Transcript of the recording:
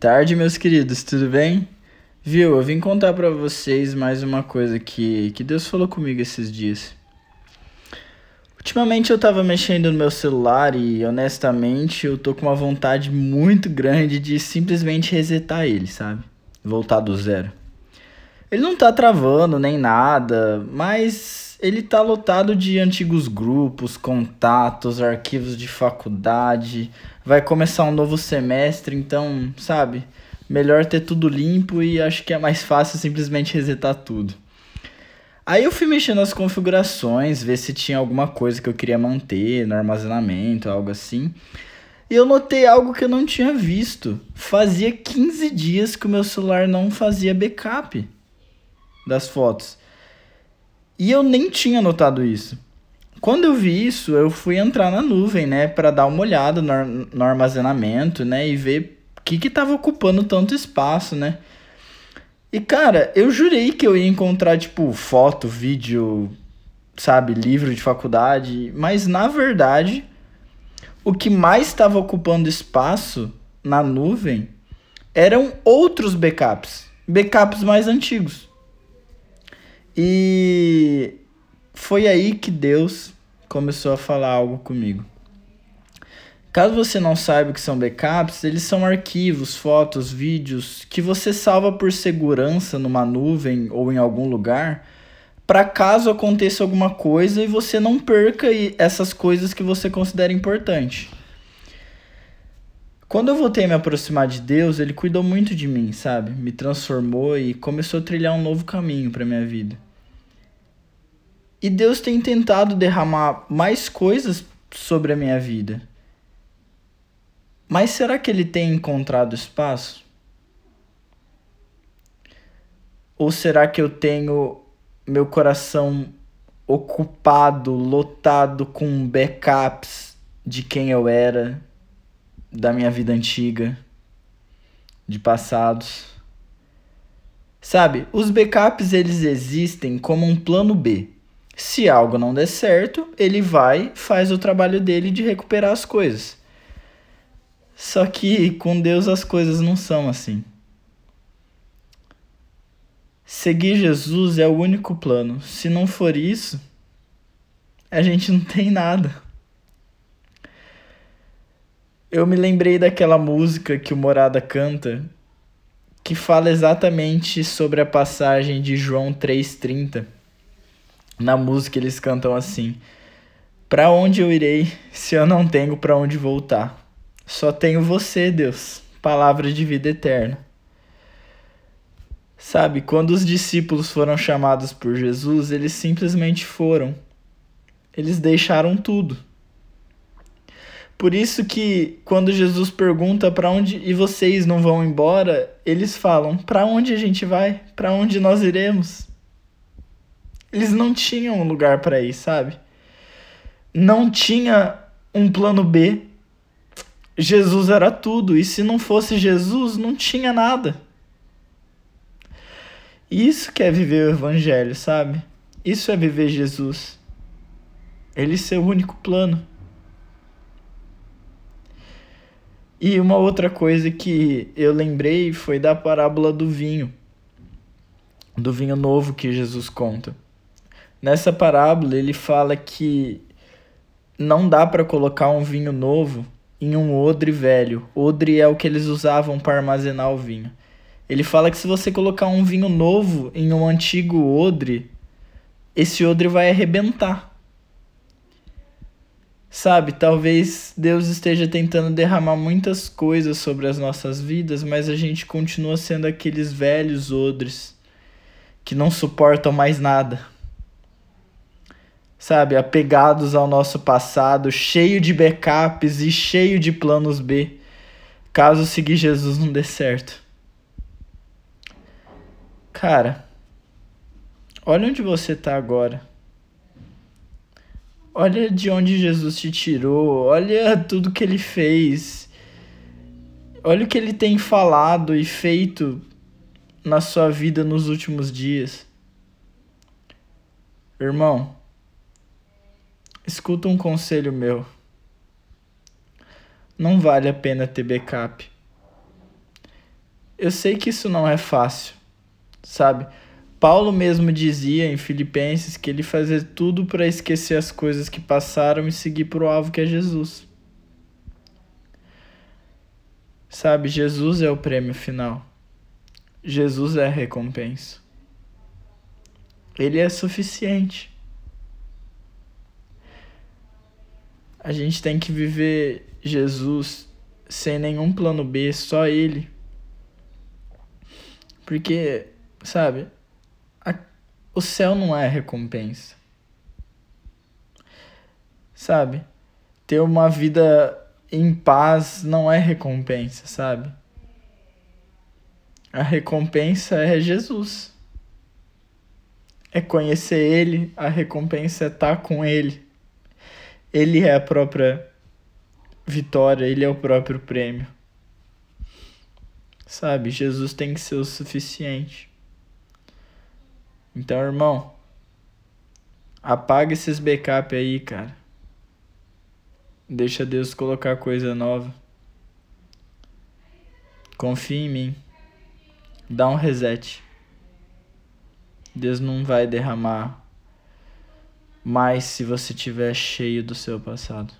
Tarde, meus queridos, tudo bem? Viu, eu vim contar para vocês mais uma coisa que, que Deus falou comigo esses dias. Ultimamente eu tava mexendo no meu celular e honestamente eu tô com uma vontade muito grande de simplesmente resetar ele, sabe? Voltar do zero. Ele não tá travando nem nada, mas ele tá lotado de antigos grupos, contatos, arquivos de faculdade. Vai começar um novo semestre, então, sabe? Melhor ter tudo limpo e acho que é mais fácil simplesmente resetar tudo. Aí eu fui mexendo nas configurações, ver se tinha alguma coisa que eu queria manter no armazenamento, algo assim. E eu notei algo que eu não tinha visto. Fazia 15 dias que o meu celular não fazia backup das fotos. E eu nem tinha notado isso. Quando eu vi isso, eu fui entrar na nuvem, né, para dar uma olhada no, no, armazenamento, né, e ver o que que tava ocupando tanto espaço, né? E cara, eu jurei que eu ia encontrar tipo foto, vídeo, sabe, livro de faculdade, mas na verdade, o que mais estava ocupando espaço na nuvem eram outros backups, backups mais antigos. E foi aí que Deus começou a falar algo comigo. Caso você não saiba o que são backups, eles são arquivos, fotos, vídeos que você salva por segurança numa nuvem ou em algum lugar, para caso aconteça alguma coisa e você não perca essas coisas que você considera importante. Quando eu voltei a me aproximar de Deus, ele cuidou muito de mim, sabe? Me transformou e começou a trilhar um novo caminho para minha vida. E Deus tem tentado derramar mais coisas sobre a minha vida. Mas será que ele tem encontrado espaço? Ou será que eu tenho meu coração ocupado, lotado com backups de quem eu era, da minha vida antiga, de passados? Sabe, os backups eles existem como um plano B. Se algo não der certo, ele vai, faz o trabalho dele de recuperar as coisas. Só que com Deus as coisas não são assim. Seguir Jesus é o único plano. Se não for isso, a gente não tem nada. Eu me lembrei daquela música que o Morada canta, que fala exatamente sobre a passagem de João 3:30 na música eles cantam assim: Para onde eu irei se eu não tenho para onde voltar? Só tenho você, Deus, palavra de vida eterna. Sabe, quando os discípulos foram chamados por Jesus, eles simplesmente foram. Eles deixaram tudo. Por isso que quando Jesus pergunta para onde e vocês não vão embora, eles falam: "Para onde a gente vai? Para onde nós iremos?" Eles não tinham um lugar para ir, sabe? Não tinha um plano B. Jesus era tudo, e se não fosse Jesus, não tinha nada. Isso que é viver o evangelho, sabe? Isso é viver Jesus. Ele ser o único plano. E uma outra coisa que eu lembrei foi da parábola do vinho. Do vinho novo que Jesus conta. Nessa parábola, ele fala que não dá para colocar um vinho novo em um odre velho. Odre é o que eles usavam para armazenar o vinho. Ele fala que se você colocar um vinho novo em um antigo odre, esse odre vai arrebentar. Sabe, talvez Deus esteja tentando derramar muitas coisas sobre as nossas vidas, mas a gente continua sendo aqueles velhos odres que não suportam mais nada sabe, apegados ao nosso passado, cheio de backups e cheio de planos B, caso seguir Jesus não dê certo. Cara, olha onde você está agora. Olha de onde Jesus te tirou, olha tudo que ele fez. Olha o que ele tem falado e feito na sua vida nos últimos dias. Irmão, Escuta um conselho meu. Não vale a pena ter backup. eu sei que isso não é fácil, sabe? Paulo mesmo dizia em Filipenses que ele fazia tudo para esquecer as coisas que passaram e seguir para o alvo que é Jesus. Sabe, Jesus é o prêmio final. Jesus é a recompensa. Ele é suficiente. A gente tem que viver Jesus sem nenhum plano B, só Ele. Porque, sabe, a, o céu não é recompensa. Sabe? Ter uma vida em paz não é recompensa, sabe? A recompensa é Jesus. É conhecer Ele, a recompensa é estar com Ele. Ele é a própria vitória, Ele é o próprio prêmio. Sabe, Jesus tem que ser o suficiente. Então, irmão, apaga esses backup aí, cara. Deixa Deus colocar coisa nova. Confia em mim. Dá um reset. Deus não vai derramar mais se você tiver cheio do seu passado.